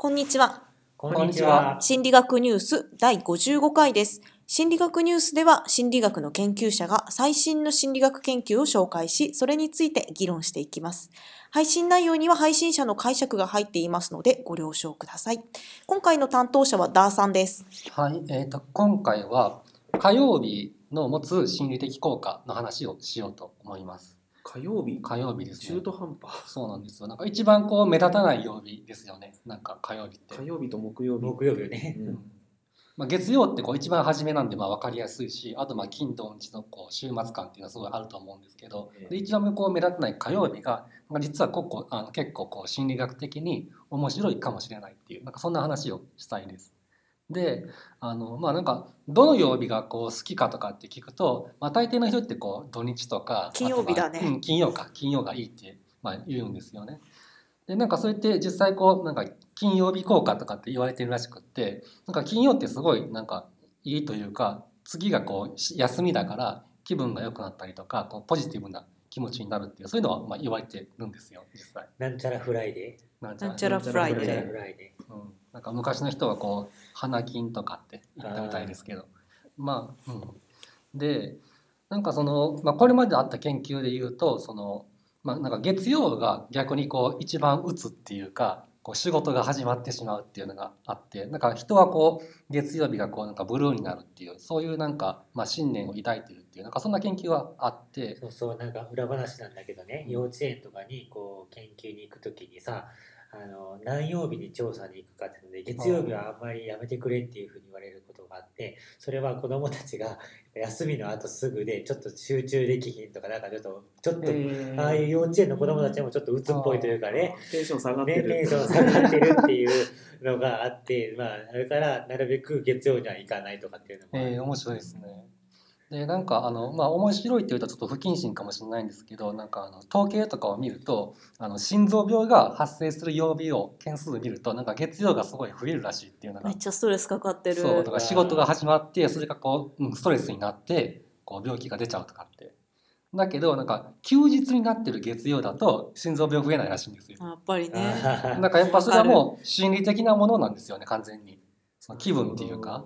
こんにちは。こんにちは。心理学ニュース第55回です。心理学ニュースでは心理学の研究者が最新の心理学研究を紹介し、それについて議論していきます。配信内容には配信者の解釈が入っていますのでご了承ください。今回の担当者はダーさんです。はい、えー、と今回は火曜日の持つ心理的効果の話をしようと思います。火曜日？火曜日ですね中。途半端そうなんですよ。なんか一番こう目立たない曜日ですよね。なんか火曜日って。火曜日と木曜日木曜日よね。うんまあ、月曜ってこう一番初めなんでまあ分かりやすいしあとまあ金土日のこう週末感っていうのはすごいあると思うんですけどええで一番こう目立たない火曜日が、まあ、実はここあの結構こう心理学的に面白いかもしれないっていうなんかそんな話をしたいです。であのまあなんかどの曜日がこう好きかとかって聞くと、まあ、大抵の人ってこう土日とか金曜日だねうん、金曜か金曜がいいって、まあ、言うんですよね。でなんかそうやって実際こうなんか金曜日効果とかって言われてるらしくってなんか金曜ってすごいなんかいいというか次がこうし休みだから気分が良くなったりとかこうポジティブな気持ちになるっていうそういうのはまあ言われてるんですよ実際。なんちゃらフライデなんちゃらなんちゃらフライー。なんちゃらデフライデうん、なんか昔の人はこう花金とかって言ったみたいですけど。まあ、うん、でなんかその、まあ、これまであった研究で言うとその、まあ、なんか月曜が逆にこう一番打つっていうかこう仕事が始まってしまうっていうのがあってなんか人はこう月曜日がこうなんかブルーになるっていうそういうなんか、まあ、信念を抱いてるっていうなんかそんな研究はあって。ー。そうそう、なんか裏話なんだけどね、幼稚園とかにこう研究に行くときにさ、あの何曜日に調査に行くかっていうので月曜日はあんまりやめてくれっていうふうに言われることがあってそれは子どもたちが 休みの後すぐでちょっと集中できひんとかなんかちょっとちょっと、えー。ああいう幼稚園の子どもたちもちょっと鬱っぽいというかねテンション下がってる。年齢層下がってるっていうのがあってまあだからなるべく月曜には行かないとかっていうのもえー、面白いですね。でなんかあのまあ面白いって言うとちょっと不謹慎かもしれないんですけどなんかあの統計とかを見るとあの心臓病が発生する曜日を件数で見るとなんか月曜がすごい増えるらしいっていうのがめっちゃストレスかかってる。そうとか仕事が始まってそれがこう、うん、ストレスになってこう病気が出ちゃうとかって。だけどなんか休日になってる月曜だと心臓病増えないらしいんですよ。やっぱりね。なんかやっぱそれはもう心理的なものなんですよね完全に。その気分っていうか。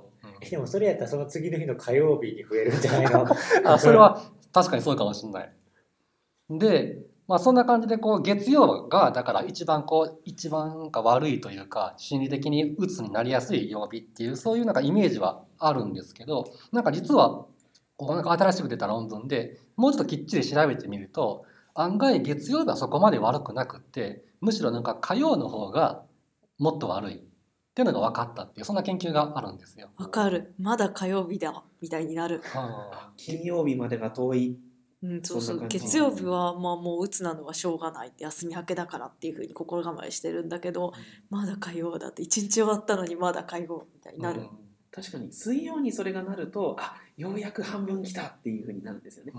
でもそれやったらその次の日の火曜日に増えるんじゃないの？あそれは確かにそうかもしれない。で、まあ、そんな感じでこう月曜がだから一番こう一番か悪いというか心理的に鬱になりやすい曜日っていうそういうなんかイメージはあるんですけどなんか実はこうなんか新しく出た論文でもうちょっときっちり調べてみると案外月曜日はそこまで悪くなくってむしろなんか火曜の方がもっと悪いっていうのが分かったっていうそんな研究があるんですよ。わかる。まだ火曜日だ。みたいになる。あ金曜日までが遠い。うん、そうそう。月曜日はまあもう鬱なのはしょうがない。って休み明けだからっていうふうに心構えしてるんだけどまだ火曜だって一日終わったのにまだ火曜みたいになる、うん。確かに水曜にそれがなるとあようやく半分来たっていうふうになるんですよね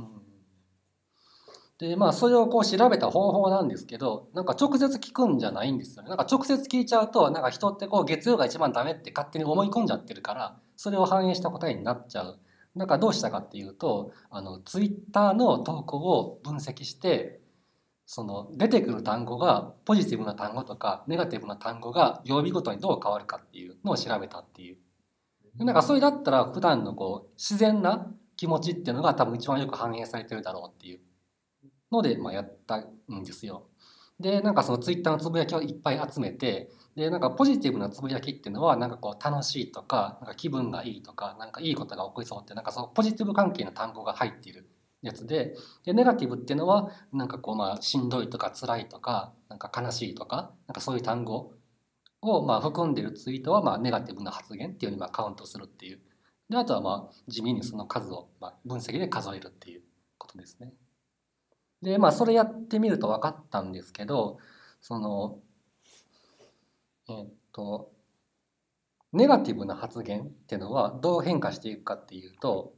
でまあそれをこう調べた方法なんですけどなんか直接聞くんじゃないんですよね。なんか直接聞いちゃうとなんか人ってこう月曜が一番ダメって勝手に思い込んじゃってるからそれを反映した答えになっちゃう。なんかどうしたかっていうとあのツイッターの投稿を分析してその出てくる単語がポジティブな単語とかネガティブな単語が曜日ごとにどう変わるかっていうのを調べたっていう。なんかそれだったら普段のこう自然な気持ちっていうのが多分一番よく反映されてるだろうっていう。ので、まあ、やったんですよ。でなんかそのツイッターのつぶやきをいっぱい集めてでなんかポジティブなつぶやきっていうのはなんかこう楽しいとかなんか気分がいいとかなんかいいことが起こりそうってなんかそのポジティブ関係の単語が入っているやつででネガティブっていうのはなんかこうまあしんどいとか辛いとかなんか悲しいとかなんかそういう単語をまあ含んでるツイートはまあネガティブな発言っていうふうにまあカウントするっていうであとはまあ地味にその数をまあ分析で数えるっていうことですね。でまあそれやってみると分かったんですけどそのえっとネガティブな発言っていうのはどう変化していくかっていうと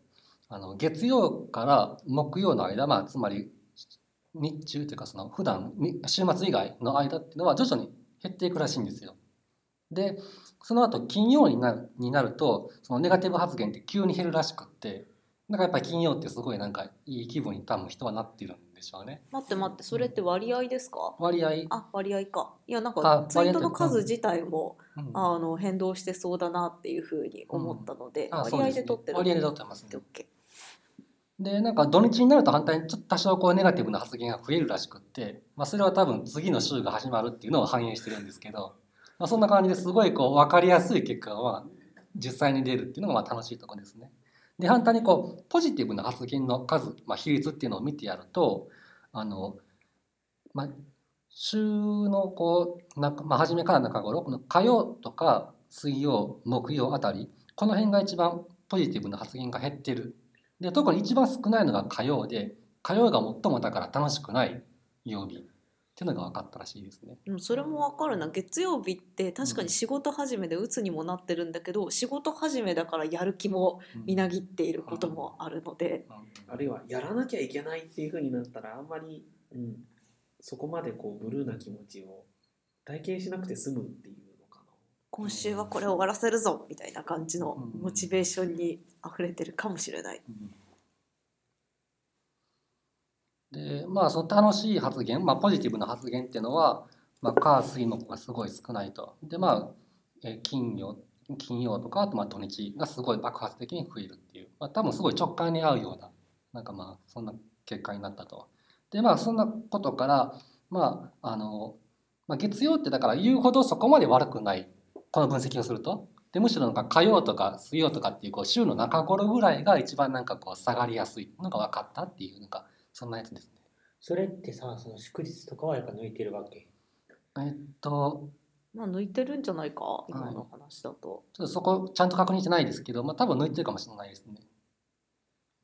あの月曜から木曜の間、まあ、つまり日中というかその普段週末以外の間っていうのは徐々に減っていくらしいんですよ。でその後金曜になるになるとそのネガティブ発言って急に減るらしくってだからやっぱり金曜ってすごいなんかいい気分に多分人はなってるんでしょうね。待って待ってそれって割合ですか？割合、あ割合か。いやなんあかツイートの数自体もうん。あの変動してそうだなっていうふうに思ったので、うすね。で取ってる割合で取ってますね。オッ。ケでなんか土日になると反対にちょっと多少こうネガティブな発言が増えるらしくって、まあ、それは多分次の週が始まるっていうのを反映してるんですけど、まあ、そんな感じですごいこう分かりやすい結果がまあ実際に出るっていうのがまあ楽しいところですね。で反対にこうポジティブな発言の数、まあ、比率っていうのを見てやるとあの、まあ、週のこうなんか、まあ、初めから中頃この火曜とか水曜木曜あたりこの辺が一番ポジティブな発言が減ってる。で特に一番少ないのが火曜で火曜が最もだから楽しくない曜日。っていうのが分かったらしいですね。ーでもそれもわかるな。月曜日って確かに仕事始めで鬱にもなってるんだけど仕事始めだからやる気もみなぎっていることもあるので、うん。あるいはやらなきゃいけないっていう風になったらあんまり、うん、そこまでこうブルーな気持ちを体験しなくて済むっていうのかな。今週はこれを終わらせるぞみたいな感じのうん。モチベーションに溢れてるかもしれない。でまあその楽しい発言、まあ、ポジティブな発言っていうのは、まあ、火水木がすごい少ないとでまあ金曜金曜とかあとまあ土日がすごい爆発的に増えるっていう、まあ、多分すごい直感に合うようななんかまあそんな結果になったと。でまあそんなことからまああの、まあ、月曜ってだから言うほどそこまで悪くないこの分析をすると。でむしろなんか火曜とか水曜とかっていうこう週の中頃ぐらいが一番なんかこう下がりやすいのが分かったっていうなんかそんなやつですね。それってさその祝日とかはやっぱ抜いてるわけ？えっと、まあ抜いてるんじゃないか？今の話だと。ちょっとそこちゃんと確認してないですけど、まあ多分抜いてるかもしれないですね。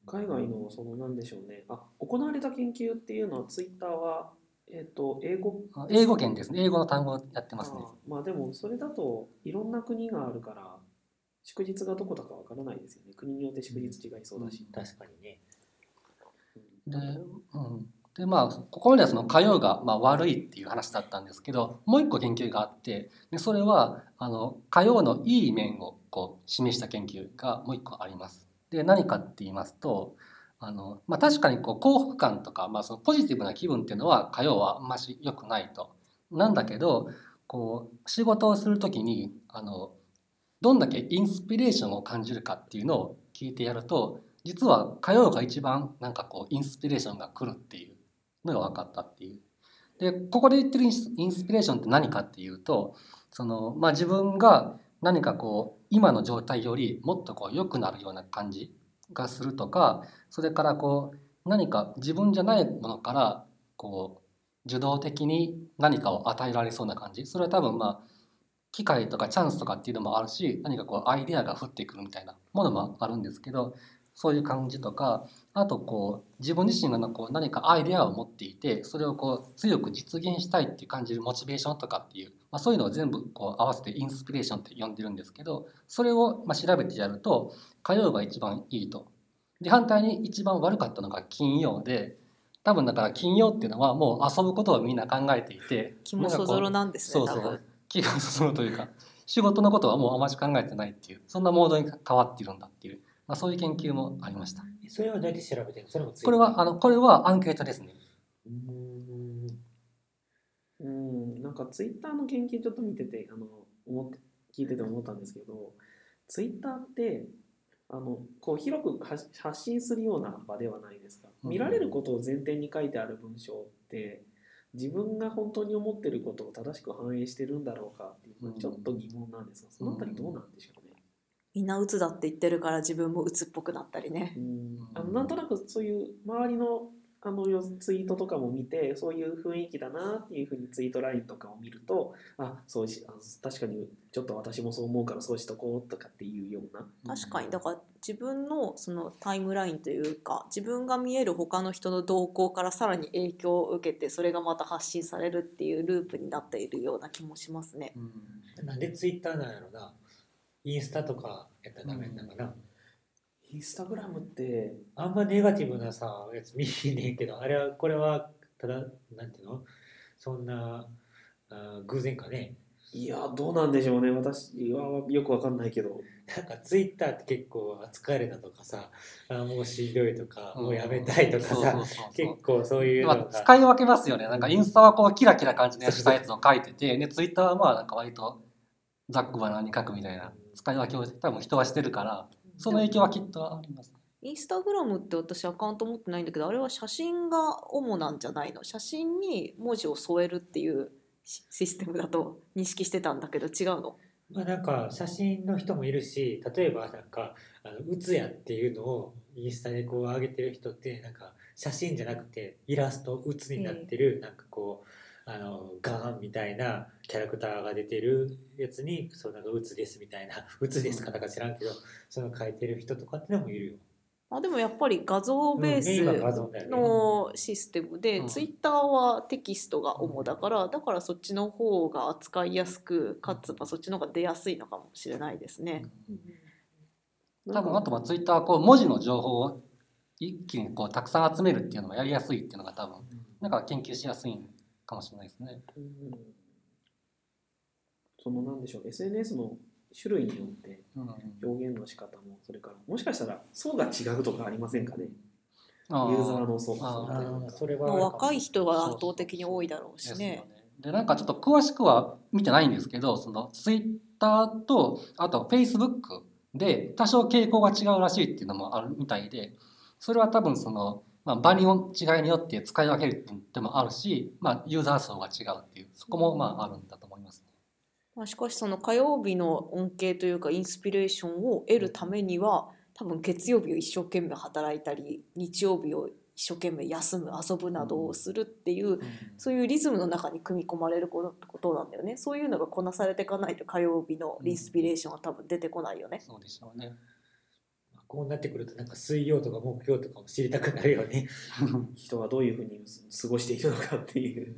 海外のそのなんでしょうねあ行われた研究っていうのはツイッターは、えっと英語？あ英語圏ですね。英語の単語をやってますね。まあでもそれだといろんな国があるから祝日がどこだかわからないですよね国によって祝日違いそうだし、確かにねで、うん。で、まあ、ここまではその火曜がまあ悪いっていう話だったんですけど、もう一個研究があって、でそれはあの火曜のいい面をこう示した研究がもう一個あります。で、何かって言いますと、あのまあ、確かにこう幸福感とか、まあ、そのポジティブな気分っていうのは火曜はあんまし良くないと。なんだけどこう仕事をする時にあのどんだけインスピレーションを感じるかっていうのを聞いてやると実は火曜が一番なんかこうインスピレーションが来るっていうのが分かったっていう。でここで言ってるインスピレーションって何かっていうとその、まあ、自分が何かこう今の状態よりもっとこう良くなるような感じがするとかそれからこう何か自分じゃないものからこう受動的に何かを与えられそうな感じそれは多分まあ機会とかチャンスとかっていうのもあるし何かこうアイデアが降ってくるみたいなものもあるんですけどそういう感じとかあとこう自分自身がこう何かアイデアを持っていてそれをこう強く実現したいって感じるモチベーションとかっていう、まあ、そういうのを全部こう合わせてインスピレーションって呼んでるんですけどそれをまあ調べてやると火曜が一番いいと。で反対に一番悪かったのが金曜で多分だから金曜っていうのはもう遊ぶことをみんな考えていて気もそぞろなんですねそうそう。気が進むというか仕事のことはもうあまり考えてないっていうそんなモードに変わっているんだっていう、まあ、そういう研究もありました。それはどうやって調べてそれもこれはあのこれはアンケートですね。うーん。うん、なんかツイッターの研究ちょっと見ててあの思って聞いてて思ったんですけどツイッターってあのこう広く発発信するような場ではないですか。うん。見られることを前提に書いてある文章って自分が本当に思ってることを正しく反映してるんだろうかっていうちょっと疑問なんですがそのあたりどうなんでしょう？ね。みんな鬱だって言ってるから自分も鬱っぽくなったりね。うん。あのなんとなくそういう周りのあのよツイートとかも見てそういう雰囲気だなっていうふうにツイートラインとかを見るとあそうしあ確かにちょっと私もそう思うからそうしとこうとかっていうような。確かに。だから自分のそのタイムラインというか自分が見える他の人の動向からさらに影響を受けてそれがまた発信されるっていうループになっているような気もしますね。うん。なんでツイッターなんやろなインスタとかやったらダメなのかな、インスタグラムってあんまネガティブなさやつ見えねえけどあれはこれはただなんていうの？そんなあ偶然かね。いやどうなんでしょうね。私はよくわかんないけど。なんかツイッターって結構疲れたとかさあもうしんどいとか、うん。もうやめたいとかさ結構そういうのまあ、が、使い分けますよね。なんかインスタはこうキラキラ感じのしたやつを書いてて、で、ツイッターはまあなんか割とざっくばらんに書くみたいな使い分けを多分人はしてるから、その影響はきっとあります。インスタグラムって私アカウント持ってないんだけどあれは写真が主なんじゃないの写真に文字を添えるっていうシシステムだと認識してたんだけど違うの？まあなんか写真の人もいるし例えばなんかあのうつやっていうのをインスタでこう上げてる人ってなんか写真じゃなくてイラストうつになってるなんかこうあのガンみたいなキャラクターが出てるやつにそうなんかうつですみたいな うつですかなんか知らんけどその書いてる人とかってのもいるよ。あでもやっぱり画像ベースのシステムで、うんツイッターはテキストが主だからだからそっちの方が扱いやすくかつまあそっちの方が出やすいのかもしれないですね。多分あとまあツイッターはこう文字の情報を一気にこうたくさん集めるっていうのがやりやすいっていうのが多分なんか研究しやすいかもしれないですね。うん。そのなんでしょう SNS の種類によってうん、表現の仕方もそれからもしかしたら層が違うとかありませんかね。あユーザーの層あー。層というかそれは若い人が圧倒的に多いだろうしね。でなんかちょっと詳しくは見てないんですけどそのツイッターとあとフェイスブックで多少傾向が違うらしいっていうのもあるみたいでそれは多分その、まあ、場によ違いによって使い分けるっていうのもあるし、まあ、ユーザー層が違うっていうそこもまああるんだと思いますね。まあ、しかしその火曜日の恩恵というかインスピレーションを得るためには多分月曜日を一生懸命働いたり日曜日を一生懸命休む遊ぶなどをするっていうそういうリズムの中に組み込まれることことなんだよねそういうのがこなされていかないと火曜日のインスピレーションは多分出てこないよね。そうでしょうね。こうなってくるとなんか水曜とか木曜とかも知りたくなるよね。人はどういうふうに過ごしているのかっていう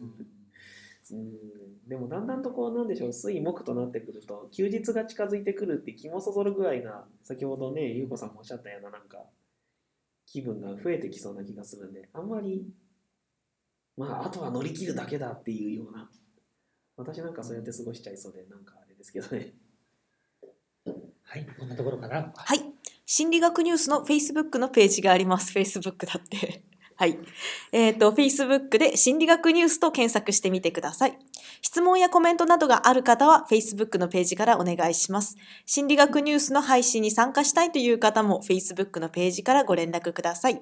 うんでもだんだんとこうなんでしょう水木となってくると休日が近づいてくるって気もそぞる具合が先ほどね優子さんもおっしゃったようななんか気分が増えてきそうな気がするんであんまりまああとは乗り切るだけだっていうような私なんかそうやって過ごしちゃいそうでなんかあれですけどねはい、こんなところかな。はい。心理学ニュースの Facebook のページがあります。Facebook だって。はい。えっ、と、Facebook で心理学ニュースと検索してみてください。質問やコメントなどがある方は Facebook のページからお願いします。心理学ニュースの配信に参加したいという方も Facebook のページからご連絡ください。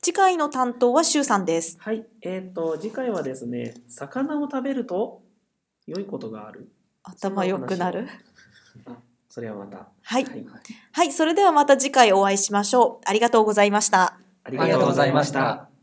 次回の担当はシュウさんです。はいえっ、と次回はですね魚を食べると良いことがある頭良くなるあそれはまたはい。はいはい。それではまた次回お会いしましょう。ありがとうございました。あありがとうございました。